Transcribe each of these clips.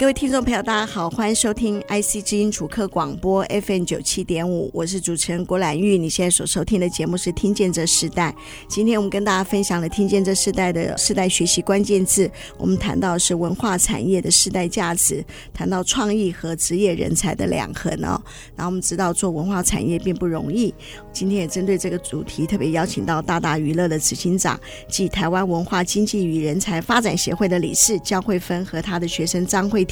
各位听众朋友，大家好，欢迎收听 IC 之音主客广播 FM 九七点五，我是主持人郭兰玉。你现在所收听的节目是《听见这世代》。今天我们跟大家分享了《听见这世代》的世代学习关键字，我们谈到是文化产业的世代价值，谈到创意和职业人才的两横哦。然后我们知道做文化产业并不容易。今天也针对这个主题，特别邀请到大大娱乐的执行长暨台湾文化经济与人才发展协会的理事焦慧芬和他的学生张慧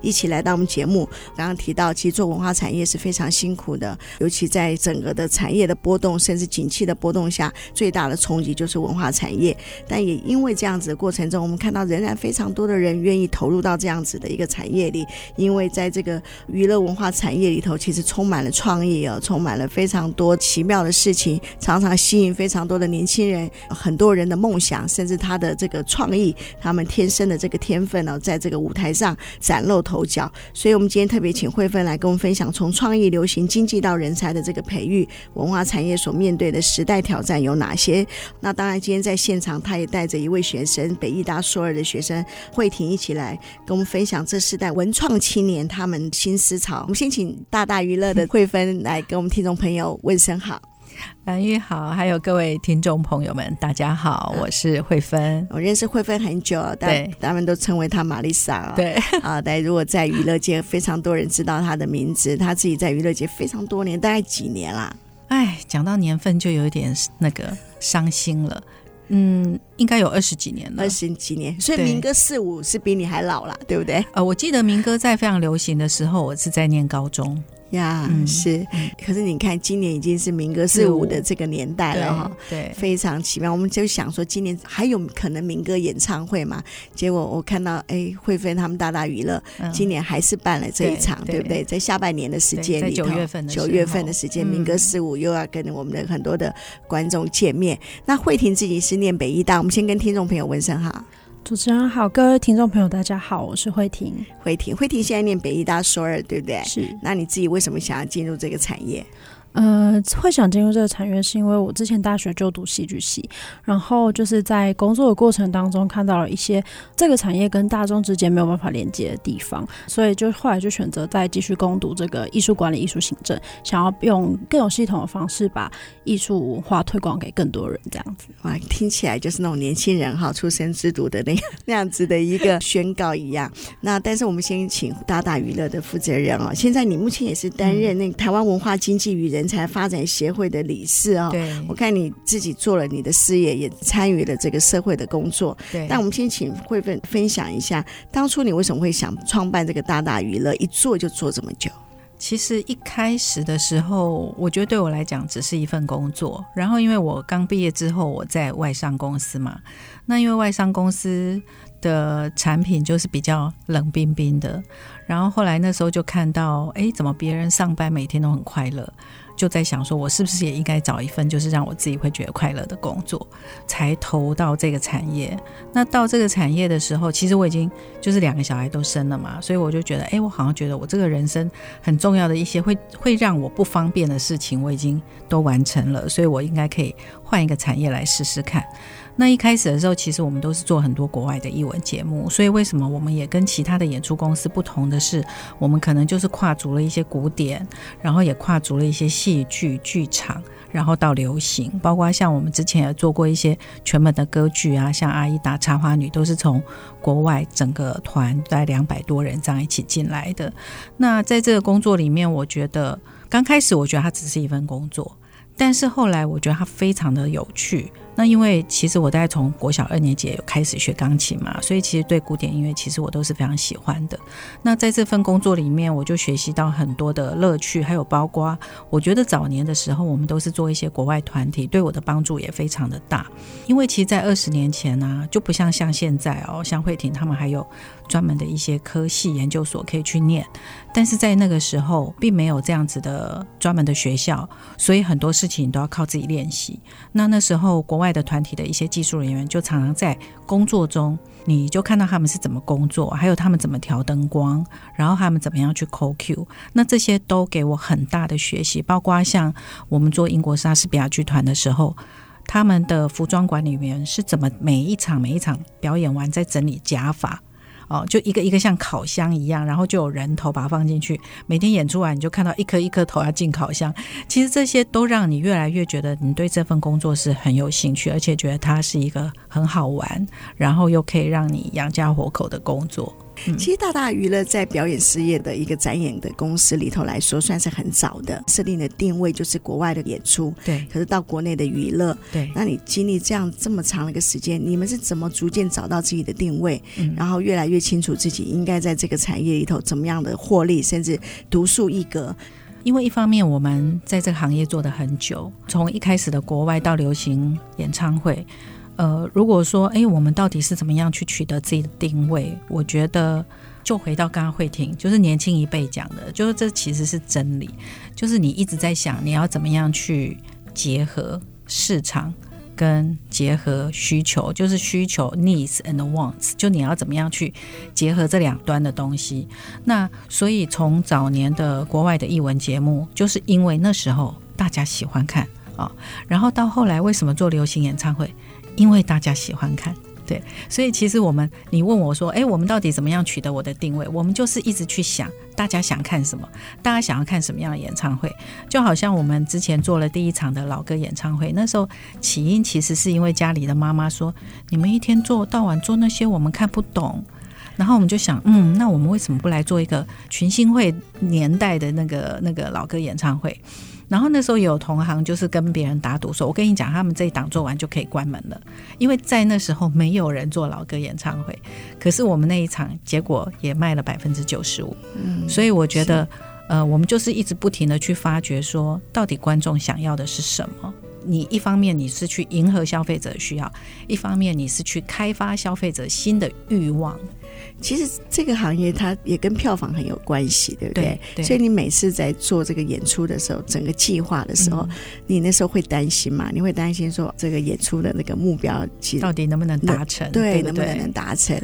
一起来到我们节目。刚刚提到，其实做文化产业是非常辛苦的，尤其在整个的产业的波动，甚至景气的波动下，最大的冲击就是文化产业。但也因为这样子的过程中，我们看到仍然非常多的人愿意投入到这样子的一个产业里，因为在这个娱乐文化产业里头，其实充满了创意哦，充满了非常多奇妙的事情，常常吸引非常多的年轻人，很多人的梦想，甚至他的这个创意，他们天生的这个天分呢，在这个舞台上崭露头角。所以，我们今天特别请慧芬来跟我们分享，从创意、流行经济到人才的这个培育，文化产业所面对的时代挑战有哪些？那当然，今天在现场，他也带着一位学生，北艺大硕二的学生慧婷一起来跟我们分享这世代文创青年他们新思潮。我们先请大大娱乐的慧芬来跟我们听众朋友问声好。兰玉好，还有各位听众朋友们，大家好，我是慧芬。我认识慧芬很久，但他们都称为她玛丽莎。对 啊，但如果在娱乐界，非常多人知道她的名字。她自己在娱乐界非常多年，大概几年啦？哎，讲到年份就有点那个伤心了。嗯，应该有二十几年了，二十几年。所以民歌四五是比你还老了，对不对？呃，我记得民歌在非常流行的时候，我是在念高中。呀，嗯、是，可是你看，今年已经是民歌四五的这个年代了哈，对，非常奇妙。我们就想说，今年还有可能民歌演唱会嘛？结果我看到，哎，慧芬他们大大娱乐今年还是办了这一场，对，对不对？在下半年的时间里头，九月份的九月份的时间，民歌四五又要跟我们的很多的观众见面。嗯、那慧婷自己是念北医大，我们先跟听众朋友问声好。主持人好，各位听众朋友，大家好，我是慧婷。慧婷，慧婷现在念北艺大硕二，对不对？是。那你自己为什么想要进入这个产业？呃，会想进入这个产业，是因为我之前大学就读戏剧系，然后就是在工作的过程当中看到了一些这个产业跟大众之间没有办法连接的地方，所以就后来就选择再继续攻读这个艺术管理、艺术行政，想要用更有系统的方式把艺术文化推广给更多人，这样子。哇，听起来就是那种年轻人哈出生之读的那个 那样子的一个宣告一样。那但是我们先请大大娱乐的负责人哦，现在你目前也是担任那个台湾文化经济与人。人才发展协会的理事啊、哦，对，我看你自己做了你的事业，也参与了这个社会的工作。对，那我们先请慧芬分享一下，当初你为什么会想创办这个大大娱乐？一做就做这么久？其实一开始的时候，我觉得对我来讲只是一份工作。然后因为我刚毕业之后，我在外商公司嘛，那因为外商公司的产品就是比较冷冰冰的。然后后来那时候就看到，哎，怎么别人上班每天都很快乐？就在想说，我是不是也应该找一份就是让我自己会觉得快乐的工作，才投到这个产业。那到这个产业的时候，其实我已经就是两个小孩都生了嘛，所以我就觉得，哎，我好像觉得我这个人生很重要的一些会会让我不方便的事情，我已经都完成了，所以我应该可以换一个产业来试试看。那一开始的时候，其实我们都是做很多国外的艺文节目，所以为什么我们也跟其他的演出公司不同的是，我们可能就是跨足了一些古典，然后也跨足了一些戏剧剧场，然后到流行，包括像我们之前也做过一些全本的歌剧啊，像《阿依达》《插花女》都是从国外整个团在两百多人这样一起进来的。那在这个工作里面，我觉得刚开始我觉得它只是一份工作，但是后来我觉得它非常的有趣。那因为其实我大概从国小二年级有开始学钢琴嘛，所以其实对古典音乐其实我都是非常喜欢的。那在这份工作里面，我就学习到很多的乐趣，还有包括我觉得早年的时候，我们都是做一些国外团体，对我的帮助也非常的大。因为其实，在二十年前呢、就不像像现在哦，像慧婷他们还有专门的一些科系研究所可以去念，但是在那个时候并没有这样子的专门的学校，所以很多事情都要靠自己练习。那那时候国外的团体的一些技术人员，就常常在工作中，你就看到他们是怎么工作，还有他们怎么调灯光，然后他们怎么样去 cu 那这些都给我很大的学习。包括像我们做英国莎士比亚剧团的时候，他们的服装管理员是怎么每一场每一场表演完再整理假发。哦，就一个一个像烤箱一样，然后就有人头把它放进去。每天演出完，你就看到一颗一颗头要进烤箱。其实这些都让你越来越觉得你对这份工作是很有兴趣，而且觉得它是一个很好玩，然后又可以让你养家活口的工作。其实大大娱乐在表演事业的一个展演的公司里头来说，算是很早的，设定的定位就是国外的演出。对，可是到国内的娱乐。对，那你经历这样这么长的一个时间，你们是怎么逐渐找到自己的定位，嗯、然后越来越清楚自己应该在这个产业里头怎么样的获利，甚至独树一格？因为一方面我们在这个行业做的很久，从一开始的国外到流行演唱会。呃，如果说，哎，我们到底是怎么样去取得自己的定位？我觉得，就回到刚刚慧婷，就是年轻一辈讲的，就是这其实是真理，就是你一直在想你要怎么样去结合市场跟结合需求，就是需求 needs and wants，就你要怎么样去结合这两端的东西。那所以从早年的国外的译文节目，就是因为那时候大家喜欢看啊，然后到后来为什么做流行演唱会？因为大家喜欢看，对，所以其实我们，你问我说，哎，我们到底怎么样取得我的定位？我们就是一直去想，大家想看什么，大家想要看什么样的演唱会？就好像我们之前做了第一场的老歌演唱会，那时候起因其实是因为家里的妈妈说，你们一天做到晚做那些，我们看不懂，然后我们就想，嗯，那我们为什么不来做一个群星会年代的那个那个老歌演唱会？然后那时候有同行就是跟别人打赌说：“我跟你讲，他们这一档做完就可以关门了，因为在那时候没有人做老歌演唱会。可是我们那一场结果也卖了百分之九十五，嗯，所以我觉得，呃，我们就是一直不停的去发掘说，到底观众想要的是什么。你一方面你是去迎合消费者的需要，一方面你是去开发消费者新的欲望。”其实这个行业它也跟票房很有关系，对不对？对对，所以你每次在做这个演出的时候，整个计划的时候，嗯、你那时候会担心嘛？你会担心说这个演出的那个目标其实到底能不能达成？对，能不能达成？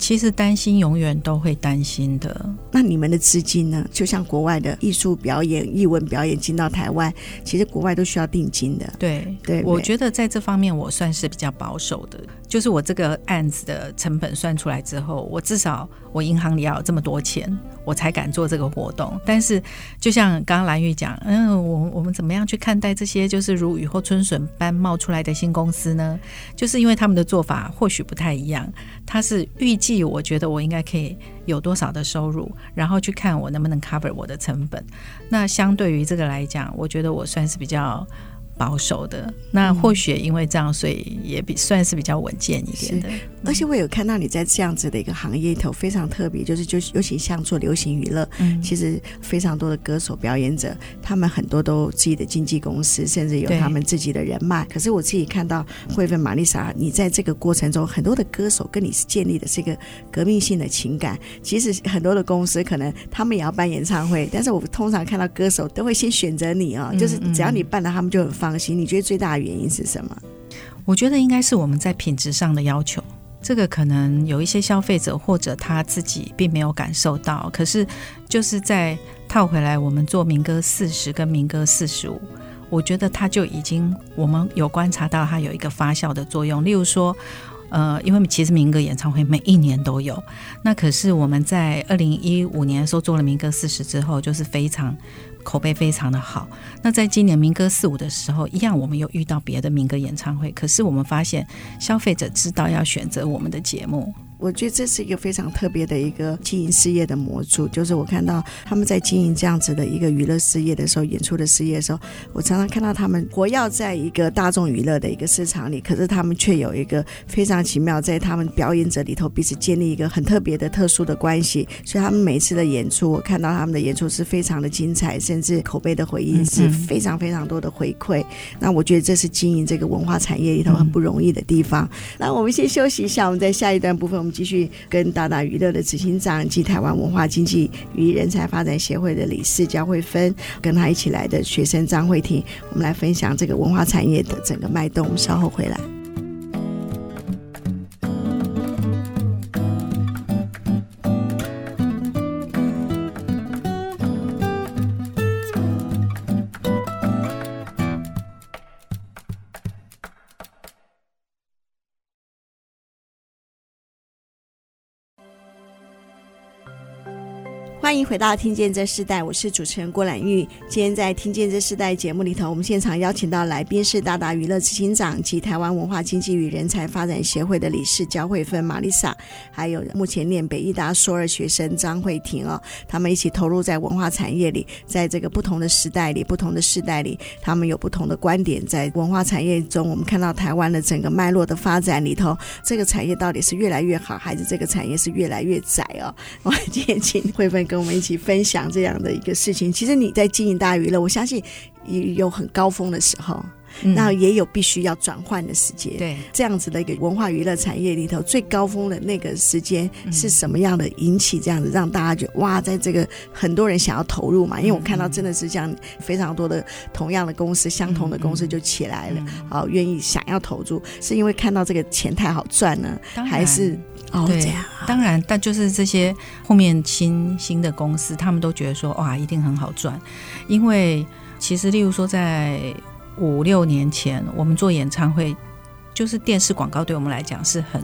其实担心永远都会担心的。那你们的资金呢？就像国外的艺术表演、艺文表演进到台湾，其实国外都需要定金的。对对，对，我觉得在这方面我算是比较保守的。就是我这个案子的成本算出来之后，我至少我银行里要有这么多钱，我才敢做这个活动。但是就像刚刚兰玉讲，嗯，我我们怎么样去看待这些就是如雨后春笋般冒出来的新公司呢？就是因为他们的做法或许不太一样，他是预计。我觉得我应该可以有多少的收入，然后去看我能不能 cover 我的成本。那相对于这个来讲，我觉得我算是比较。保守的，那或许因为这样，所以也比算是比较稳健一点的。而且我有看到你在这样子的一个行业里头非常特别，就是就尤其像做流行娱乐，嗯，其实非常多的歌手表演者，他们很多都自己的经纪公司，甚至有他们自己的人脉。可是我自己看到慧芬玛丽莎，你在这个过程中，很多的歌手跟你是建立的是一个革命性的情感。其实很多的公司可能他们也要办演唱会，但是我通常看到歌手都会先选择你哦，就是只要你办了，他们就很放。放心你觉得最大的原因是什么？我觉得应该是我们在品质上的要求。这个可能有一些消费者或者他自己并没有感受到，可是就是在套回来，我们做民歌四十跟民歌四十五，我觉得他就已经我们有观察到它有一个发酵的作用。例如说，呃，因为其实民歌演唱会每一年都有，那可是我们在二零一五年的时候做了民歌四十之后，就是非常。口碑非常的好。那在今年民歌四五的时候，一样我们又遇到别的民歌演唱会，可是我们发现消费者知道要选择我们的节目。我觉得这是一个非常特别的一个经营事业的模组，就是我看到他们在经营这样子的一个娱乐事业的时候，演出的事业的时候，我常常看到他们活跃在一个大众娱乐的一个市场里，可是他们却有一个非常奇妙，在他们表演者里头彼此建立一个很特别的特殊的关系，所以他们每次的演出，我看到他们的演出是非常的精彩，甚甚至口碑的回应是非常非常多的回馈。嗯、那我觉得这是经营这个文化产业里头很不容易的地方。嗯、那我们先休息一下，我们在下一段部分，我继续跟大大娱乐的执行长及台湾文化经济与人才发展协会的理事焦慧芬，跟他一起来的学生张慧婷，我们来分享这个文化产业的整个脉动。我们稍后回来。欢迎回到《听见这世代》，我是主持人郭兰玉。今天在《听见这世代》节目里头，我们现场邀请到来宾是大大娱乐执行长及台湾文化经济与人才发展协会的理事焦慧芬玛丽莎，还有目前念北艺大硕二学生张慧婷哦，他们一起投入在文化产业里，在这个不同的时代里、不同的世代里，他们有不同的观点。在文化产业中，我们看到台湾的整个脉络的发展里头，这个产业到底是越来越好，还是这个产业是越来越窄哦？我们今天请慧芬跟我们一起分享这样的一个事情。其实你在经营大娱乐，我相信也有很高峰的时候，那、嗯、也有必须要转换的时间。对，这样子的一个文化娱乐产业里头，最高峰的那个时间是什么样的？引起这样子让大家觉得哇，在这个很多人想要投入嘛？因为我看到真的是这样，非常多的同样的公司、相同的公司就起来了，好、嗯，愿意想要投入，是因为看到这个钱太好赚呢，还是？哦，对，这样当然，但就是这些后面新新的公司，他们都觉得说，哇，一定很好赚，因为其实，例如说，在五六年前，我们做演唱会，就是电视广告对我们来讲是很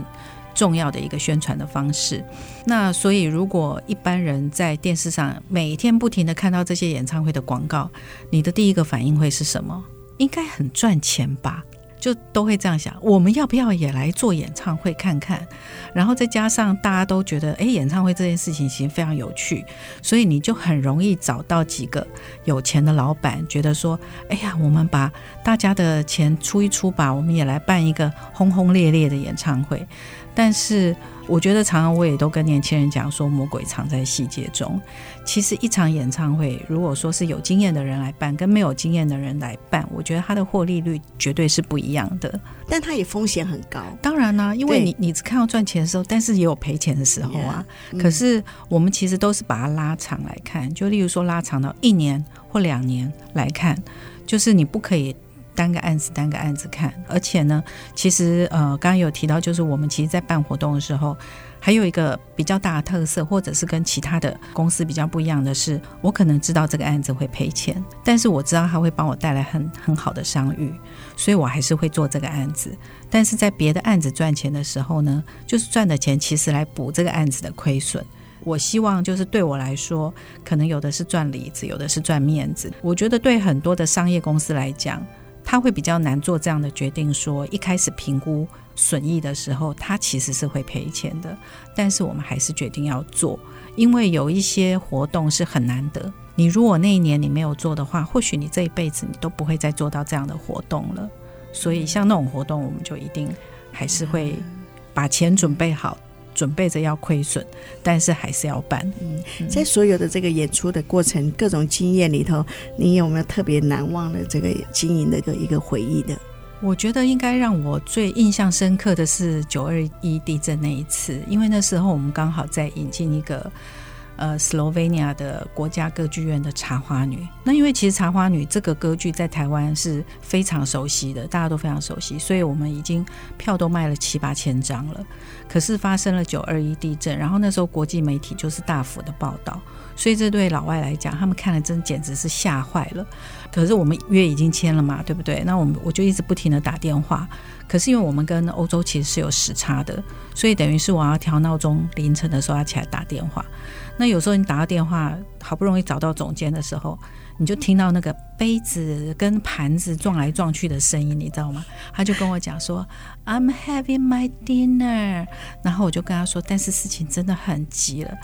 重要的一个宣传的方式。那所以，如果一般人在电视上每天不停的看到这些演唱会的广告，你的第一个反应会是什么？应该很赚钱吧？就都会这样想，我们要不要也来做演唱会看看？然后再加上大家都觉得，哎，演唱会这件事情其实非常有趣，所以你就很容易找到几个有钱的老板，觉得说，哎呀，我们把大家的钱出一出吧，我们也来办一个轰轰烈烈的演唱会。但是，我觉得常常我也都跟年轻人讲说，魔鬼藏在细节中。其实一场演唱会，如果说是有经验的人来办，跟没有经验的人来办，我觉得他的获利率绝对是不一样的。但它也风险很高。当然啦、啊，因为你你只看到赚钱的时候，但是也有赔钱的时候啊。Yeah, 可是我们其实都是把它拉长来看，就例如说拉长到一年或两年来看，就是你不可以。单个案子，单个案子看，而且呢，其实呃，刚刚有提到，就是我们其实，在办活动的时候，还有一个比较大的特色，或者是跟其他的公司比较不一样的是，我可能知道这个案子会赔钱，但是我知道他会帮我带来很很好的商誉，所以我还是会做这个案子。但是在别的案子赚钱的时候呢，就是赚的钱其实来补这个案子的亏损。我希望就是对我来说，可能有的是赚里子，有的是赚面子。我觉得对很多的商业公司来讲，他会比较难做这样的决定，说一开始评估损益的时候，他其实是会赔钱的。但是我们还是决定要做，因为有一些活动是很难得。你如果那一年你没有做的话，或许你这一辈子你都不会再做到这样的活动了。所以像那种活动，我们就一定还是会把钱准备好。准备着要亏损，但是还是要办。嗯，在所有的这个演出的过程，各种经验里头，你有没有特别难忘的这个经营的一个一个回忆的？我觉得应该让我最印象深刻的是九二一地震那一次，因为那时候我们刚好在引进一个。呃，斯洛文尼亚的国家歌剧院的《茶花女》，那因为其实《茶花女》这个歌剧在台湾是非常熟悉的，大家都非常熟悉，所以我们已经票都卖了七八千张了。可是发生了九二一地震，然后那时候国际媒体就是大幅的报道，所以这对老外来讲，他们看了真简直是吓坏了。可是我们约已经签了嘛，对不对？那我们我就一直不停的打电话。可是因为我们跟欧洲其实是有时差的，所以等于是我要调闹钟，凌晨的时候要起来打电话。那有时候你打个电话，好不容易找到总监的时候，你就听到那个杯子跟盘子撞来撞去的声音，你知道吗？他就跟我讲说：“I'm having my dinner。”然后我就跟他说：“但是事情真的很急了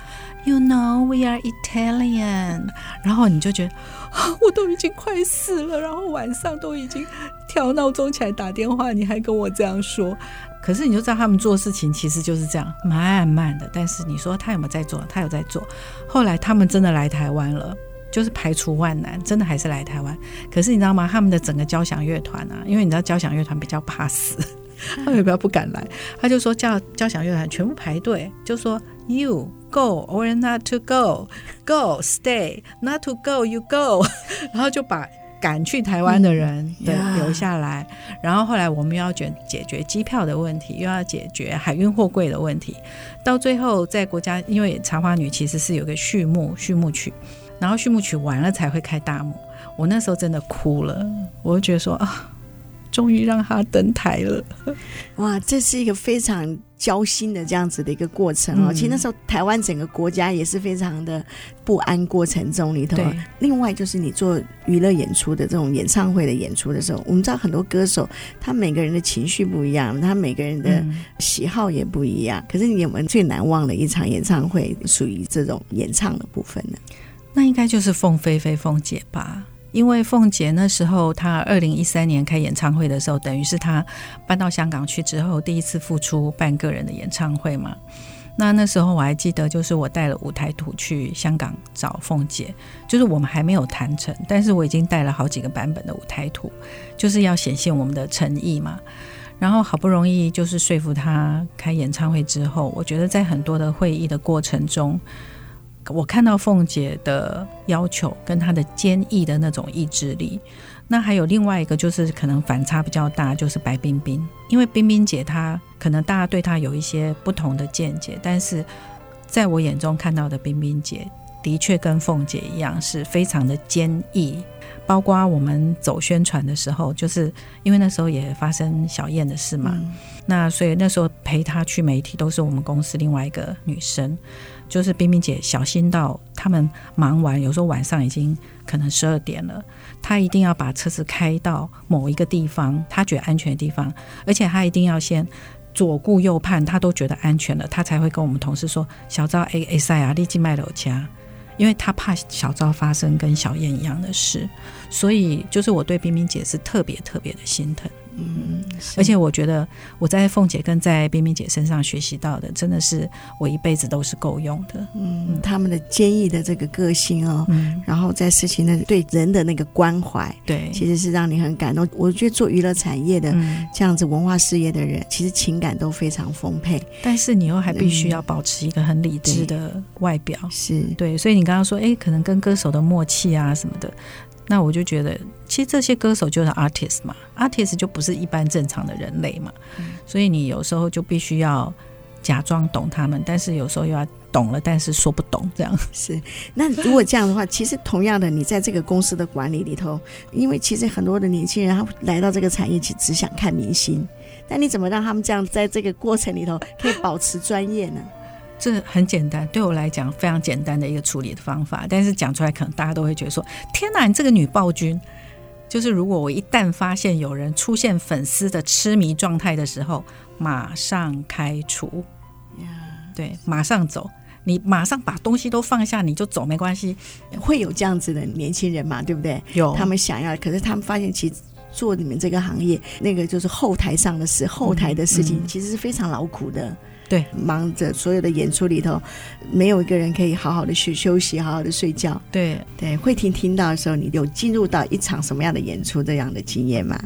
，You know we are Italian。”然后你就觉得啊，我都已经快死了，然后晚上都已经调闹钟起来打电话，你还跟我这样说。可是你就知道他们做事情其实就是这样，慢慢的。但是你说他有没有在做？他有在做。后来他们真的来台湾了，就是排除万难，真的还是来台湾。可是你知道吗？他们的整个交响乐团啊，因为你知道交响乐团比较怕死，他们比较不敢来。他就说叫交响乐团全部排队，就说 You go or not to go, go stay, not to go you go，然后就把。赶去台湾的人的留下来，嗯，然后后来我们又要解解决机票的问题，又要解决海运货柜的问题，到最后在国家，因为《茶花女》其实是有个序幕序幕曲，然后序幕曲完了才会开大幕，我那时候真的哭了，我就觉得说啊。终于让他登台了，哇！这是一个非常焦心的这样子的一个过程哦。嗯、其实那时候台湾整个国家也是非常的不安过程中里头。另外就是你做娱乐演出的这种演唱会的演出的时候，我们知道很多歌手他每个人的情绪不一样，他每个人的喜好也不一样。嗯、可是你有没有最难忘的一场演唱会属于这种演唱的部分呢？那应该就是凤飞飞凤姐吧。因为凤姐那时候，她二零一三年开演唱会的时候，等于是她搬到香港去之后第一次复出办个人的演唱会嘛。那那时候我还记得，就是我带了舞台图去香港找凤姐，就是我们还没有谈成，但是我已经带了好几个版本的舞台图，就是要显现我们的诚意嘛。然后好不容易就是说服她开演唱会之后，我觉得在很多的会议的过程中。我看到凤姐的要求跟她的坚毅的那种意志力，那还有另外一个就是可能反差比较大，就是白冰冰。因为冰冰姐她可能大家对她有一些不同的见解，但是在我眼中看到的冰冰姐的确跟凤姐一样是非常的坚毅。包括我们走宣传的时候，就是因为那时候也发生小燕的事嘛，嗯、那所以那时候陪她去媒体都是我们公司另外一个女生。就是冰冰姐小心到他们忙完，有时候晚上已经可能十二点了，她一定要把车子开到某一个地方，她觉得安全的地方，而且她一定要先左顾右盼，她都觉得安全了，她才会跟我们同事说：“小赵，A A 赛啊，立即卖楼家。”因为她怕小赵发生跟小燕一样的事，所以就是我对冰冰姐是特别特别的心疼。嗯，而且我觉得我在凤姐跟在冰冰姐身上学习到的，真的是我一辈子都是够用的。嗯，他们的坚毅的这个个性哦，嗯，然后在事情的对人的那个关怀，对，其实是让你很感动。我觉得做娱乐产业的这样子文化事业的人，其实情感都非常丰沛，但是你又还必须要保持一个很理智的外表，嗯、是对。所以你刚刚说，哎，可能跟歌手的默契啊什么的。那我就觉得，其实这些歌手就是 artist 嘛，artist 就不是一般正常的人类嘛，嗯、所以你有时候就必须要假装懂他们，但是有时候又要懂了，但是说不懂这样。是，那如果这样的话，其实同样的，你在这个公司的管理里头，因为其实很多的年轻人他来到这个产业，其实只想看明星，但你怎么让他们这样在这个过程里头可以保持专业呢？这很简单，对我来讲非常简单的一个处理的方法。但是讲出来，可能大家都会觉得说：“天哪，你这个女暴君！”就是如果我一旦发现有人出现粉丝的痴迷状态的时候，马上开除。对，马上走，你马上把东西都放下，你就走，没关系。会有这样子的年轻人嘛？对不对？有，他们想要，可是他们发现其实做你们这个行业，那个就是后台上的事，后台的事情，嗯嗯、其实是非常劳苦的。对，忙着所有的演出里头，没有一个人可以好好的去休息，好好的睡觉。对对，慧婷听到的时候，你有进入到一场什么样的演出这样的经验吗？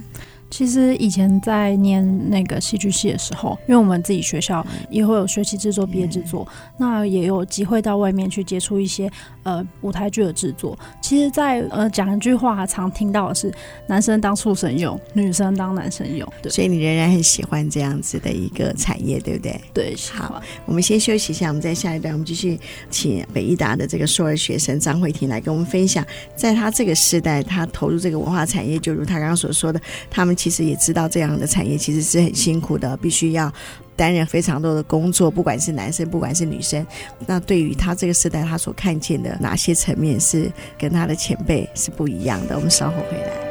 其实以前在念那个戏剧系的时候，因为我们自己学校也会有学习制作、毕业制作，那也有机会到外面去接触一些呃舞台剧的制作。其实在，在呃讲一句话，常听到的是男生当畜生用，女生当男生用。对，所以你仍然很喜欢这样子的一个产业，对不对？对，好，我们先休息一下，我们在下一段我们继续请北艺达的这个硕二学生张慧婷来跟我们分享，在他这个时代，他投入这个文化产业，就如他刚刚所说的，他们。其实也知道这样的产业其实是很辛苦的，必须要担任非常多的工作，不管是男生，不管是女生。那对于他这个时代，他所看见的哪些层面是跟他的前辈是不一样的？我们稍后回来。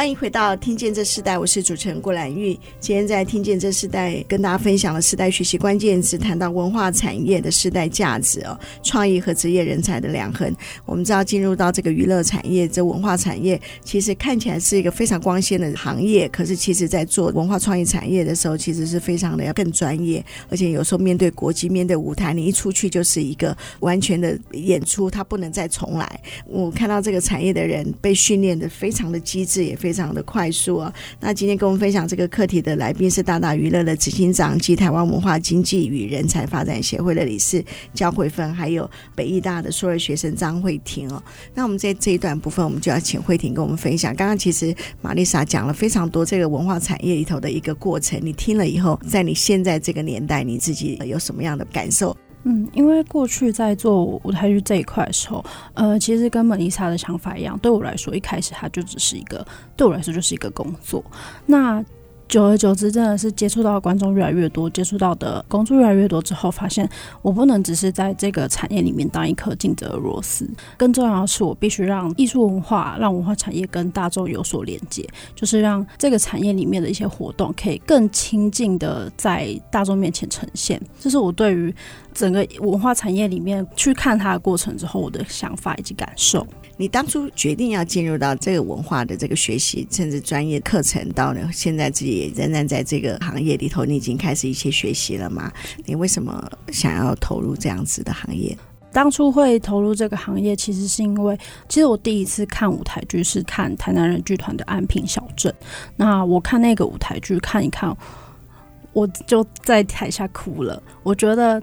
欢迎回到《听见这世代》，我是主持人郭兰玉。今天在《听见这世代》跟大家分享了世代学习关键词，谈到文化产业的世代价值哦，创意和职业人才的两横。我们知道，进入到这个娱乐产业，这文化产业其实看起来是一个非常光鲜的行业，可是其实在做文化创意产业的时候，其实是非常的要更专业，而且有时候面对国际、面对舞台，你一出去就是一个完全的演出，它不能再重来。我看到这个产业的人被训练的非常的机智，也。非非常的快速哦！那今天跟我们分享这个课题的来宾是大大娱乐的执行长及台湾文化经济与人才发展协会的理事焦慧芬，还有北艺大的硕二学生张慧婷哦。那我们在这一段部分，我们就要请慧婷跟我们分享。刚刚其实玛丽莎讲了非常多这个文化产业里头的一个过程，你听了以后，在你现在这个年代，你自己有什么样的感受？嗯，因为过去在做舞台剧这一块的时候，呃，其实跟蒙妮莎的想法一样，对我来说，一开始它就只是一个，对我来说就是一个工作。那久而久之，真的是接触到观众越来越多，接触到的工作越来越多之后，发现我不能只是在这个产业里面当一颗尽责的螺丝，更重要的是，我必须让艺术文化、让文化产业跟大众有所连接，就是让这个产业里面的一些活动可以更亲近的在大众面前呈现。这是我对于整个文化产业里面去看它的过程之后，我的想法以及感受。你当初决定要进入到这个文化的这个学习，甚至专业课程，到了现在自己也仍然在这个行业里头，你已经开始一些学习了吗？你为什么想要投入这样子的行业？当初会投入这个行业，其实是因为，其实我第一次看舞台剧是看台南人剧团的《安平小镇》，那我看那个舞台剧看一看，我就在台下哭了，我觉得。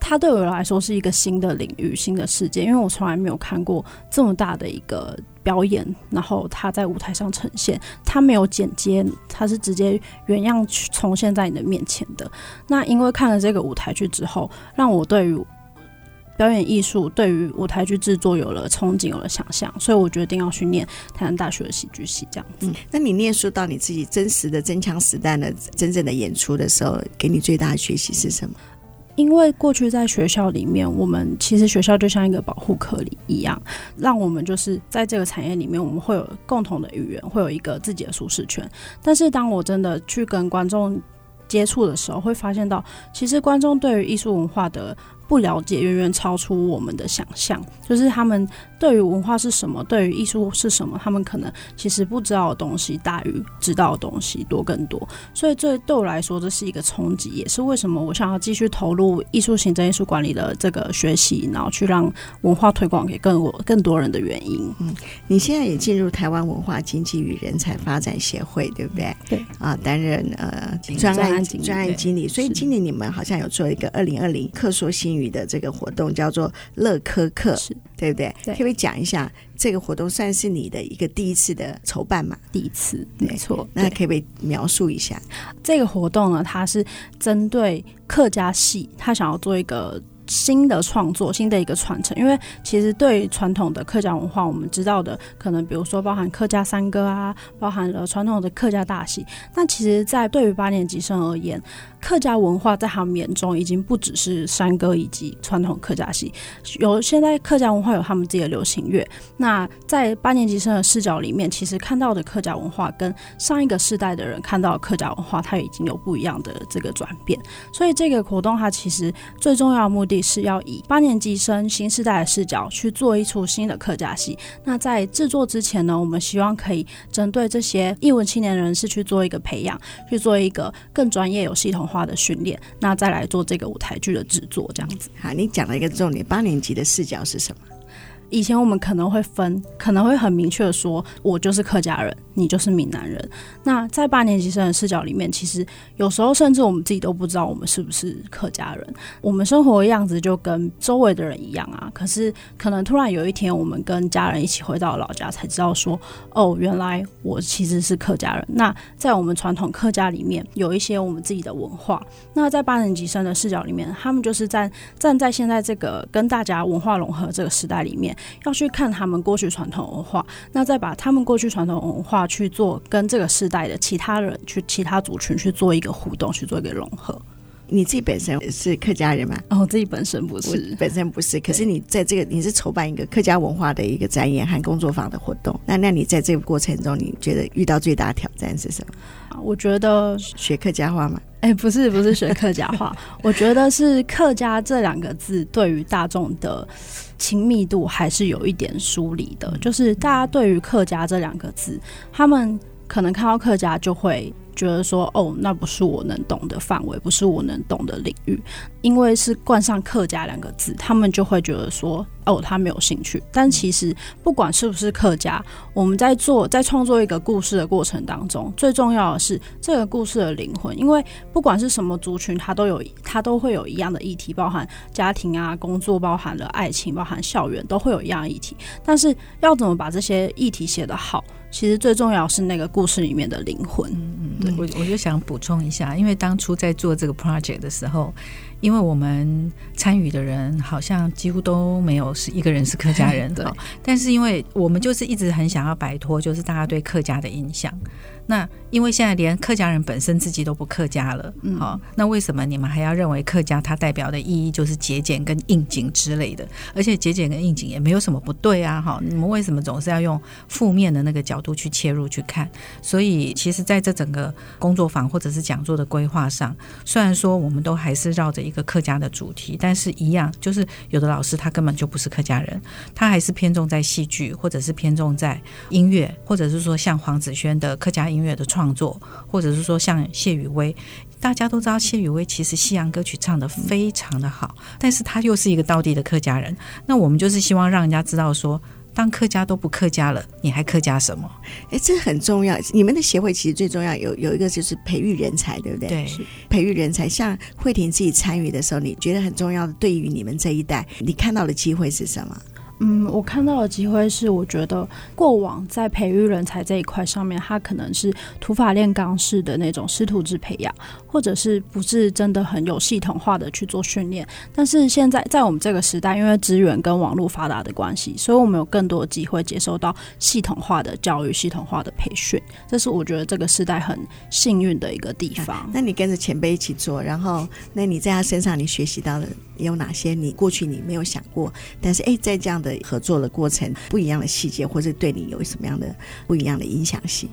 它对我来说是一个新的领域、新的世界，因为我从来没有看过这么大的一个表演，然后它在舞台上呈现，它没有剪接，它是直接原样重现在你的面前的。那因为看了这个舞台剧之后，让我对于表演艺术、对于舞台剧制作有了憧憬，有了想象，所以我决定要去念台南大学的戏剧系。这样子，嗯，那你念书到你自己真实的真枪实弹的真正的演出的时候，给你最大的学习是什么？因为过去在学校里面，我们其实学校就像一个保护壳里一样，让我们就是在这个产业里面，我们会有共同的语言，会有一个自己的舒适圈。但是当我真的去跟观众接触的时候，会发现到，其实观众对于艺术文化的不了解，远远超出我们的想象，就是他们。对于文化是什么，对于艺术是什么，他们可能其实不知道的东西大于知道的东西多更多。所以这对我来说，这是一个冲击，也是为什么我想要继续投入艺术行政、艺术管理的这个学习，然后去让文化推广给更多更多人的原因。嗯，你现在也进入台湾文化经济与人才发展协会，对不对？对啊，担任呃专案专案经理。所以今年你们好像有做一个二零二零课说新语的这个活动，叫做乐科课，是对不对？对。讲一下这个活动，算是你的一个第一次的筹办嘛？第一次，没错。那可不可以描述一下这个活动呢？它是针对客家戏，他想要做一个。新的创作，新的一个传承，因为其实对于传统的客家文化，我们知道的可能，比如说包含客家山歌啊，包含了传统的客家大戏。那其实，在对于八年级生而言，客家文化在他们眼中已经不只是山歌以及传统客家戏，有现在客家文化有他们自己的流行乐。那在八年级生的视角里面，其实看到的客家文化跟上一个世代的人看到客家文化，它已经有不一样的这个转变。所以这个活动它其实最重要的目的。是要以八年级生新时代的视角去做一出新的客家戏。那在制作之前呢，我们希望可以针对这些义文青年人士去做一个培养，去做一个更专业、有系统化的训练。那再来做这个舞台剧的制作，这样子。好，你讲了一个重点，八年级的视角是什么？以前我们可能会分，可能会很明确的说，我就是客家人。你就是闽南人。那在八年级生的视角里面，其实有时候甚至我们自己都不知道我们是不是客家人。我们生活的样子就跟周围的人一样啊。可是可能突然有一天，我们跟家人一起回到老家，才知道说，哦，原来我其实是客家人。那在我们传统客家里面，有一些我们自己的文化。那在八年级生的视角里面，他们就是在站在现在这个跟大家文化融合这个时代里面，要去看他们过去传统文化，那再把他们过去传统文化。去做跟这个时代的其他人去其他族群去做一个互动，去做一个融合。你自己本身是客家人吗？哦，自己本身不是，本身不是。可是你在这个你是筹办一个客家文化的一个展演和工作坊的活动，那那你在这个过程中，你觉得遇到最大的挑战是什么？我觉得学客家话吗？哎，不是，不是学客家话。我觉得是客家这两个字对于大众的亲密度还是有一点疏离的。就是大家对于客家这两个字，他们可能看到客家就会。觉得说哦，那不是我能懂的范围，不是我能懂的领域，因为是冠上“客家”两个字，他们就会觉得说哦，他没有兴趣。但其实不管是不是客家，我们在做在创作一个故事的过程当中，最重要的是这个故事的灵魂。因为不管是什么族群，它都有它都会有一样的议题，包含家庭啊、工作，包含了爱情，包含校园，都会有一样议题。但是要怎么把这些议题写得好？其实最重要是那个故事里面的灵魂。嗯嗯，我我就想补充一下，因为当初在做这个 project 的时候。因为我们参与的人好像几乎都没有是一个人是客家人 的，对但是因为我们就是一直很想要摆脱，就是大家对客家的印象。那因为现在连客家人本身自己都不客家了，嗯，好，那为什么你们还要认为客家它代表的意义就是节俭跟应景之类的？而且节俭跟应景也没有什么不对啊，哈，你们为什么总是要用负面的那个角度去切入去看？所以其实在这整个工作坊或者是讲座的规划上，虽然说我们都还是绕着一一个客家的主题，但是一样，就是有的老师他根本就不是客家人，他还是偏重在戏剧，或者是偏重在音乐，或者是说像黄子轩的客家音乐的创作，或者是说像谢雨薇，大家都知道谢雨薇其实西洋歌曲唱的非常的好，但是他又是一个道地的客家人，那我们就是希望让人家知道说。当客家都不客家了，你还客家什么？哎，这很重要。你们的协会其实最重要有有一个就是培育人才，对不对？对，培育人才。像慧婷自己参与的时候，你觉得很重要的，对于你们这一代，你看到的机会是什么？嗯，我看到的机会是，我觉得过往在培育人才这一块上面，它可能是土法炼钢式的那种师徒制培养，或者是不是真的很有系统化的去做训练。但是现在在我们这个时代，因为资源跟网络发达的关系，所以我们有更多机会接受到系统化的教育、系统化的培训。这是我觉得这个时代很幸运的一个地方。那你跟着前辈一起做，然后那你在他身上你学习到了有哪些？你过去你没有想过，但是哎，在这样的合作的过程，不一样的细节，或者对你有什么样的不一样的影响性？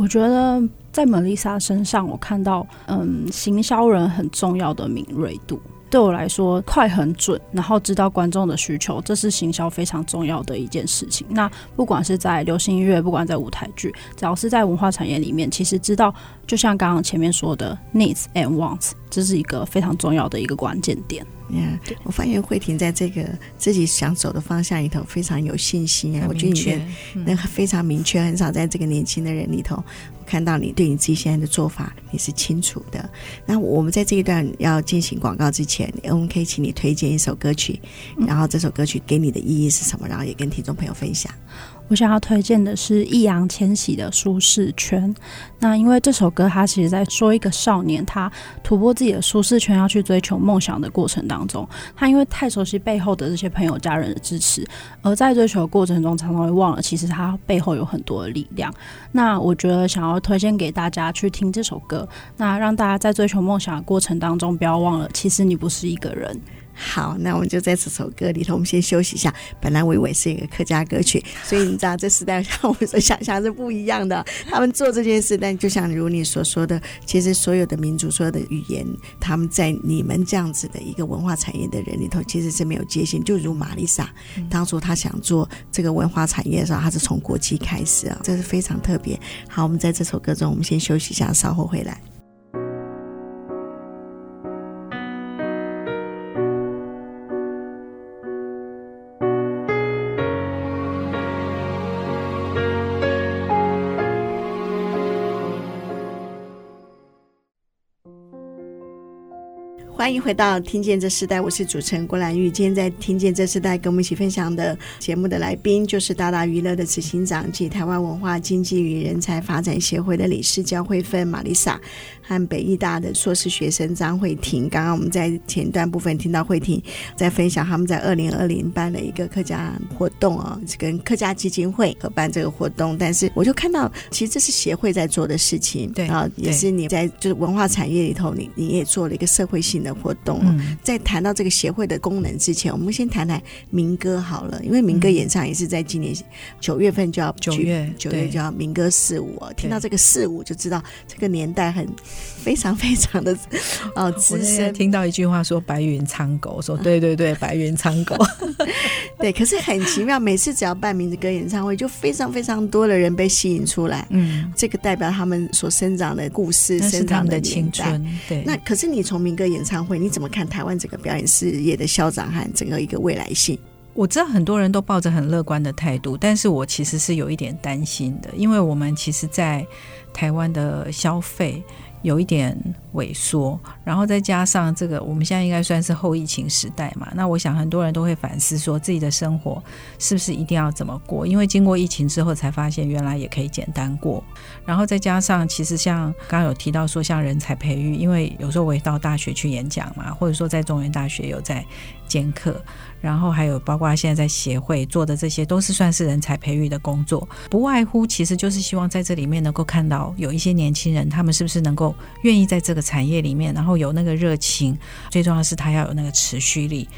我觉得在蒙丽莎身上，我看到嗯，行销人很重要的敏锐度。对我来说，快很准，然后知道观众的需求，这是行销非常重要的一件事情。那不管是在流行音乐，不管在舞台剧，只要是在文化产业里面，其实知道，就像刚刚前面说的，needs and wants，这是一个非常重要的一个关键点。Yeah, 我发现慧婷在这个自己想走的方向里头非常有信心啊！我觉得你那非常明确，很少在这个年轻的人里头我看到你对你自己现在的做法你是清楚的。那我们在这一段要进行广告之前，我们可以请你推荐一首歌曲，然后这首歌曲给你的意义是什么？然后也跟听众朋友分享。我想要推荐的是易烊千玺的《舒适圈》。那因为这首歌，它其实在说一个少年，他突破自己的舒适圈，要去追求梦想的过程当中，他因为太熟悉背后的这些朋友、家人的支持，而在追求的过程中，常常会忘了，其实他背后有很多的力量。那我觉得想要推荐给大家去听这首歌，那让大家在追求梦想的过程当中，不要忘了，其实你不是一个人。好，那我们就在这首歌里头，我们先休息一下。本来伟伟是一个客家歌曲，所以你知道这时代像我们所想象是不一样的。他们做这件事，但就像如你所说的，其实所有的民族、所有的语言，他们在你们这样子的一个文化产业的人里头，其实是没有界限。就如玛丽莎当初她想做这个文化产业的时候，她是从国际开始啊，这是非常特别。好，我们在这首歌中，我们先休息一下，稍后回来。欢迎回到《听见这时代》，我是主持人郭兰玉。今天在《听见这时代》跟我们一起分享的节目的来宾，就是大大娱乐的执行长及台湾文化经济与人才发展协会的理事焦慧芬玛丽莎。和北艺大的硕士学生张慧婷，刚刚我们在前段部分听到慧婷在分享他们在二零二零办了一个客家活动啊，是跟客家基金会合办这个活动。但是我就看到，其实这是协会在做的事情，对啊，也是你在就是文化产业里头，你你也做了一个社会性的活动。嗯，在谈到这个协会的功能之前，我们先谈谈民歌好了，因为民歌演唱也是在今年九月份就要九月九月就要民歌四五，听到这个四五就知道这个年代很。非常非常的 哦，资深。听到一句话说“白云苍狗”，说对对对，白云苍狗。对，可是很奇妙，每次只要办民歌演唱会，就非常非常多的人被吸引出来。嗯，这个代表他们所生长的故事，生长的青春。对。那可是你从民歌演唱会，你怎么看台湾整个表演事业的消长和整个一个未来性？我知道很多人都抱着很乐观的态度，但是我其实是有一点担心的，因为我们其实，在台湾的消费。有一点萎缩，然后再加上这个，我们现在应该算是后疫情时代嘛。那我想很多人都会反思，说自己的生活是不是一定要怎么过？因为经过疫情之后，才发现原来也可以简单过。然后再加上，其实像刚刚有提到说，像人才培育，因为有时候我也到大学去演讲嘛，或者说在中原大学有在兼课。然后还有包括现在在协会做的这些，都是算是人才培育的工作，不外乎其实就是希望在这里面能够看到有一些年轻人，他们是不是能够愿意在这个产业里面，然后有那个热情，最重要的是他要有那个持续力。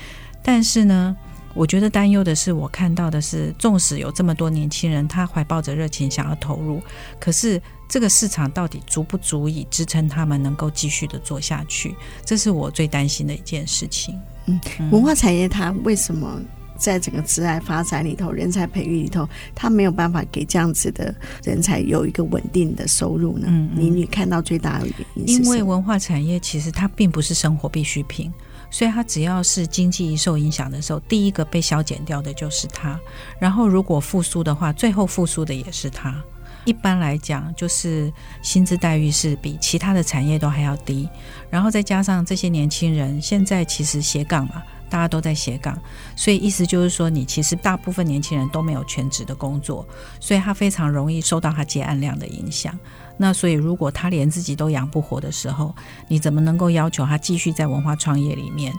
但是呢，我觉得担忧的是，我看到的是，纵使有这么多年轻人，他怀抱着热情想要投入，可是这个市场到底足不足以支撑他们能够继续的做下去？这是我最担心的一件事情。嗯，文化产业它为什么在整个职涯发展里头、人才培育里头，它没有办法给这样子的人才有一个稳定的收入呢？嗯，你你看到最大的原因是？因为文化产业其实它并不是生活必需品，所以它只要是经济一受影响的时候，第一个被削减掉的就是它。然后如果复苏的话，最后复苏的也是它。一般来讲，就是薪资待遇是比其他的产业都还要低，然后再加上这些年轻人现在其实斜杠嘛，大家都在斜杠，所以意思就是说，你其实大部分年轻人都没有全职的工作，所以他非常容易受到他接案量的影响。那所以如果他连自己都养不活的时候，你怎么能够要求他继续在文化创业里面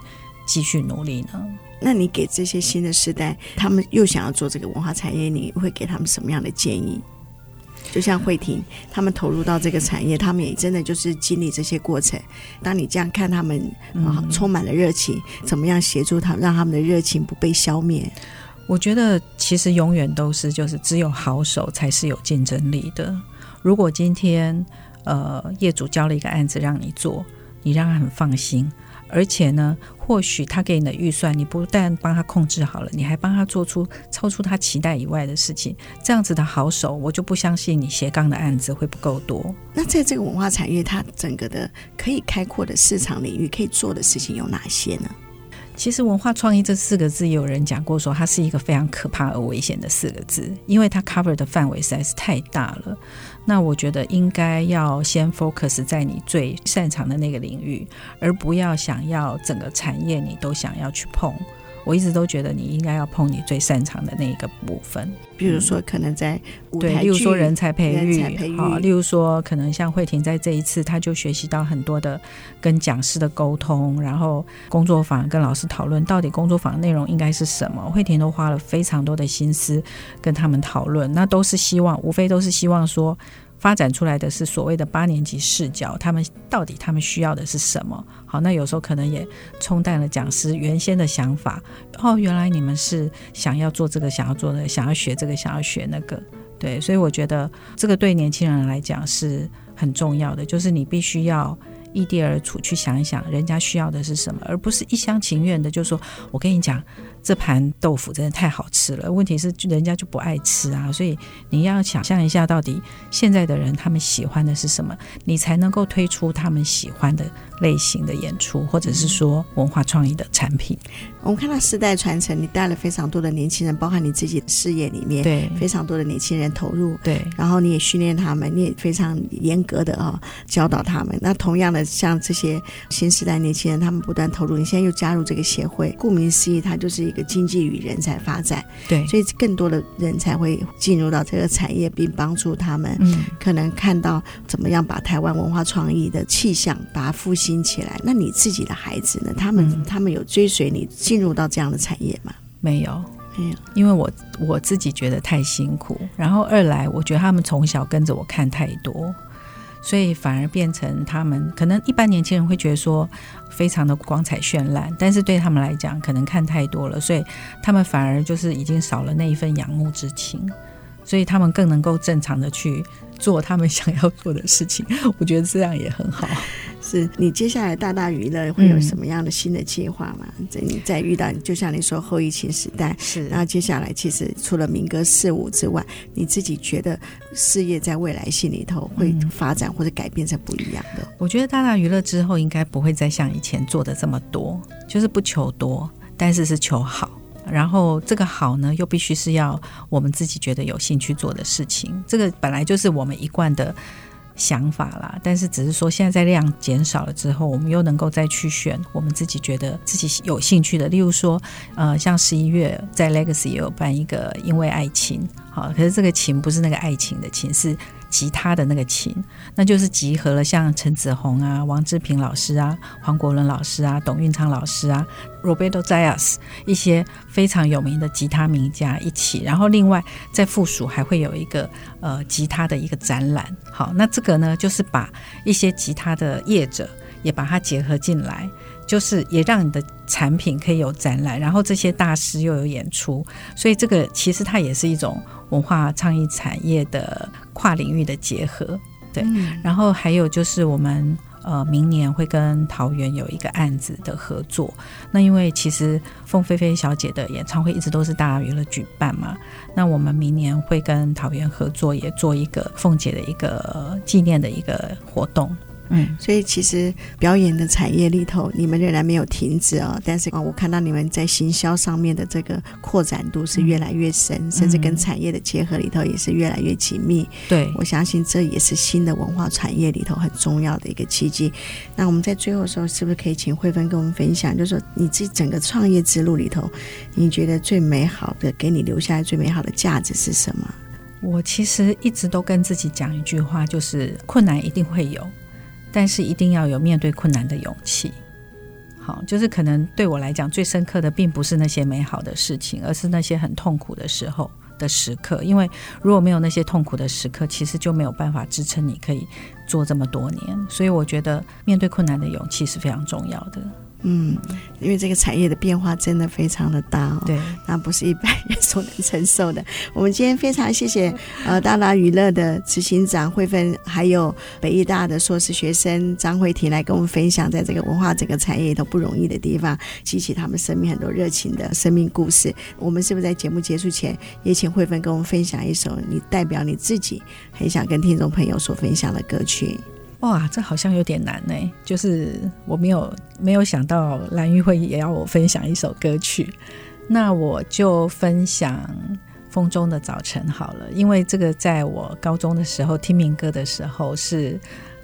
继续努力呢？那你给这些新的时代，他们又想要做这个文化产业，你会给他们什么样的建议？就像慧婷，他们投入到这个产业，他们也真的就是经历这些过程。当你这样看他们，啊，充满了热情，怎么样协助他，让他们的热情不被消灭？我觉得其实永远都是，就是只有好手才是有竞争力的。如果今天呃业主交了一个案子让你做，你让他很放心。而且呢，或许他给你的预算，你不但帮他控制好了，你还帮他做出超出他期待以外的事情。这样子的好手，我就不相信你斜杠的案子会不够多。那在这个文化产业，它整个的可以开阔的市场领域，可以做的事情有哪些呢？其实“文化创意”这四个字，有人讲过，说它是一个非常可怕而危险的四个字，因为它 cover 的范围实在是太大了。那我觉得应该要先 focus 在你最擅长的那个领域，而不要想要整个产业你都想要去碰。我一直都觉得你应该要碰你最擅长的那一个部分，比如说可能在舞台剧，对，例如说人才培育，好，例如说可能像慧婷在这一次，他就学习到很多的跟讲师的沟通，然后工作坊跟老师讨论到底工作坊内容应该是什么，慧婷都花了非常多的心思跟他们讨论，那都是希望，无非都是希望说。发展出来的是所谓的八年级视角，他们到底他们需要的是什么？好，那有时候可能也冲淡了讲师原先的想法。哦，原来你们是想要做这个，想要做那个，想要学这个，想要学那个。对，所以我觉得这个对年轻人来讲是很重要的，就是你必须要异地而处去想一想，人家需要的是什么，而不是一厢情愿的就说：“我跟你讲，这盘豆腐真的太好吃了。问题是人家就不爱吃啊，所以你要想象一下，到底现在的人他们喜欢的是什么，你才能够推出他们喜欢的类型的演出，或者是说文化创意的产品。我们看到世代传承，你带了非常多的年轻人，包含你自己的事业里面，对。非常多的年轻人投入，对，然后你也训练他们，你也非常严格的啊、哦、教导他们。那同样的，像这些新时代年轻人，他们不断投入，你现在又加入这个协会，顾名思义，它就是一个经济与人才发展，对，所以更多的人才会进入到这个产业，并帮助他们，嗯，可能看到怎么样把台湾文化创意的气象把它复兴起来。那你自己的孩子呢？他们、嗯、他们有追随你进入到这样的产业吗？没有，没有，因为我我自己觉得太辛苦，然后二来我觉得他们从小跟着我看太多，所以反而变成他们可能一般年轻人会觉得说非常的光彩绚烂，但是对他们来讲可能看太多了，所以他们反而就是已经少了那一份仰慕之情，所以他们更能够正常的去做他们想要做的事情，我觉得这样也很好。是你接下来大大娱乐会有什么样的新的计划吗？在、嗯、在遇到就像你说后疫情时代，是，然后接下来其实除了民歌四五之外，你自己觉得事业在未来性里头会发展或者改变成不一样的？我觉得大大娱乐之后应该不会再像以前做的这么多，就是不求多，但是是求好。然后这个好呢，又必须是要我们自己觉得有兴趣做的事情。这个本来就是我们一贯的。想法啦，但是只是说现在在量减少了之后，我们又能够再去选我们自己觉得自己有兴趣的，例如说，呃，像十一月在 Legacy 也有办一个因为爱情，好，可是这个琴不是那个爱情的琴，是。吉他的那个琴，那就是集合了像陈子鸿啊、王志平老师啊、黄国伦老师啊、董运昌老师啊、Roberto Zayas 一些非常有名的吉他名家一起，然后另外在附属还会有一个呃吉他的一个展览。好，那这个呢，就是把一些吉他的业者也把它结合进来，就是也让你的产品可以有展览，然后这些大师又有演出，所以这个其实它也是一种。文化创意产业的跨领域的结合，对，嗯、然后还有就是我们呃明年会跟桃园有一个案子的合作。那因为其实凤飞飞小姐的演唱会一直都是大娱乐举办嘛，那我们明年会跟桃园合作，也做一个凤姐的一个纪念的一个活动。嗯，所以其实表演的产业里头，你们仍然没有停止哦。但是啊，我看到你们在行销上面的这个扩展度是越来越深，嗯、甚至跟产业的结合里头也是越来越紧密。对，我相信这也是新的文化产业里头很重要的一个契机。那我们在最后的时候，是不是可以请慧芬跟我们分享，就是说你自己整个创业之路里头，你觉得最美好的，给你留下来最美好的价值是什么？我其实一直都跟自己讲一句话，就是困难一定会有。但是一定要有面对困难的勇气。好，就是可能对我来讲最深刻的，并不是那些美好的事情，而是那些很痛苦的时候的时刻。因为如果没有那些痛苦的时刻，其实就没有办法支撑你可以做这么多年。所以我觉得面对困难的勇气是非常重要的。嗯，因为这个产业的变化真的非常的大哦，对，那不是一般人所能承受的。我们今天非常谢谢呃大大娱乐的执行长慧芬，还有北艺大的硕士学生张慧婷来跟我们分享，在这个文化整个产业里头不容易的地方，激起他们生命很多热情的生命故事。我们是不是在节目结束前也请慧芬跟我们分享一首你代表你自己很想跟听众朋友所分享的歌曲？哇，这好像有点难呢。就是我没有没有想到兰玉会也要我分享一首歌曲，那我就分享《风中的早晨》好了，因为这个在我高中的时候听民歌的时候是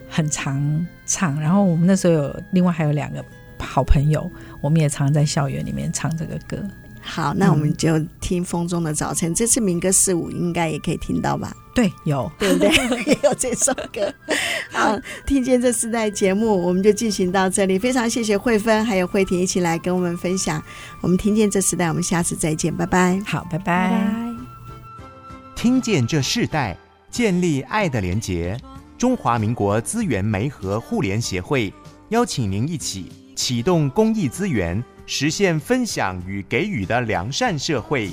很常唱，然后我们那时候有另外还有两个好朋友，我们也常在校园里面唱这个歌。好，那我们就听《风中的早晨》。嗯、这次民歌四五应该也可以听到吧？对，有，对不对？也 有这首歌。好，听见这世代节目，我们就进行到这里。非常谢谢慧芬还有慧婷一起来跟我们分享。我们听见这世代，我们下次再见，拜拜。好，拜拜。拜拜。听见这世代，建立爱的连结。中华民国资源媒和互联协会邀请您一起启动公益资源。实现分享与给予的良善社会。